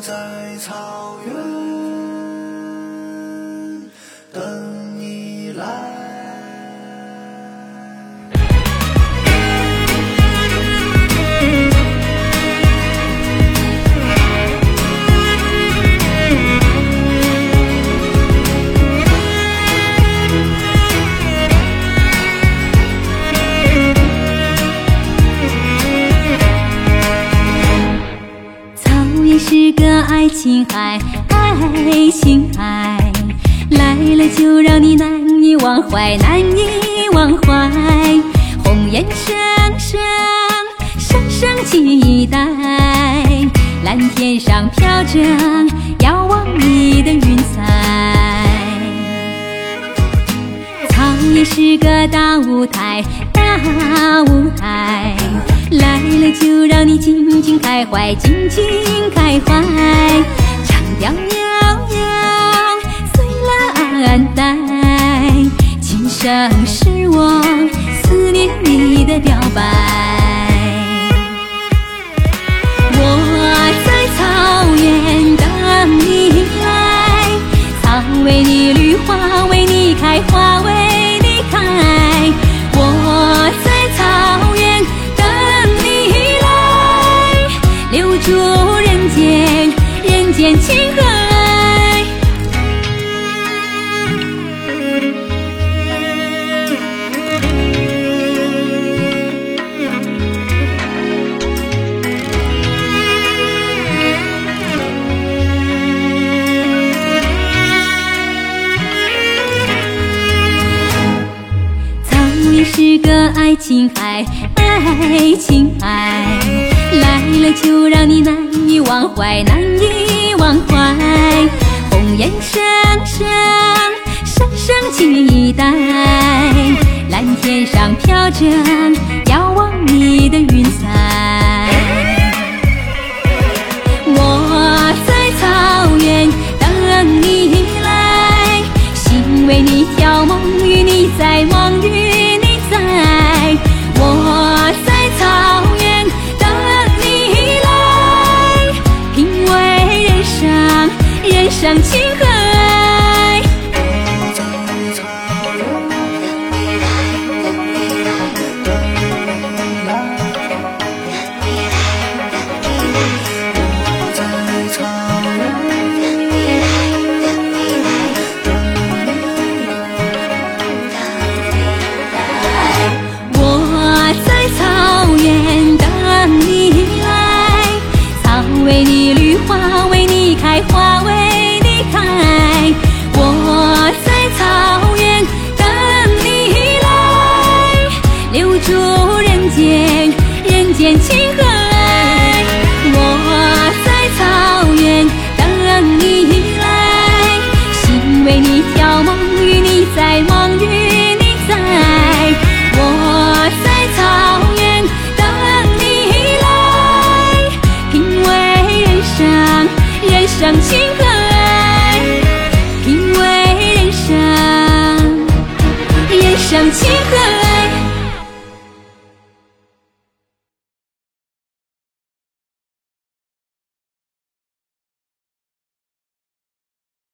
在草原。个爱情海，爱情海，来了就让你难以忘怀，难以忘怀。红颜生生，生生期待，蓝天上飘着遥望你的云彩。你是个大舞台，大舞台，来了就让你尽情开怀，尽情开怀，长调悠悠，随了安带，今生是我思念你的表白。人间情和爱。草原是个爱情海，爱情海，来了就让你难以忘怀，难以忘怀。红颜生生，生生期待，蓝天上飘着遥望你的云彩。人生情和爱。我在草原等你来，我在草原我在草原等你来，草为你绿，花为你开，花为伤情和爱，品味人生，人生情和爱。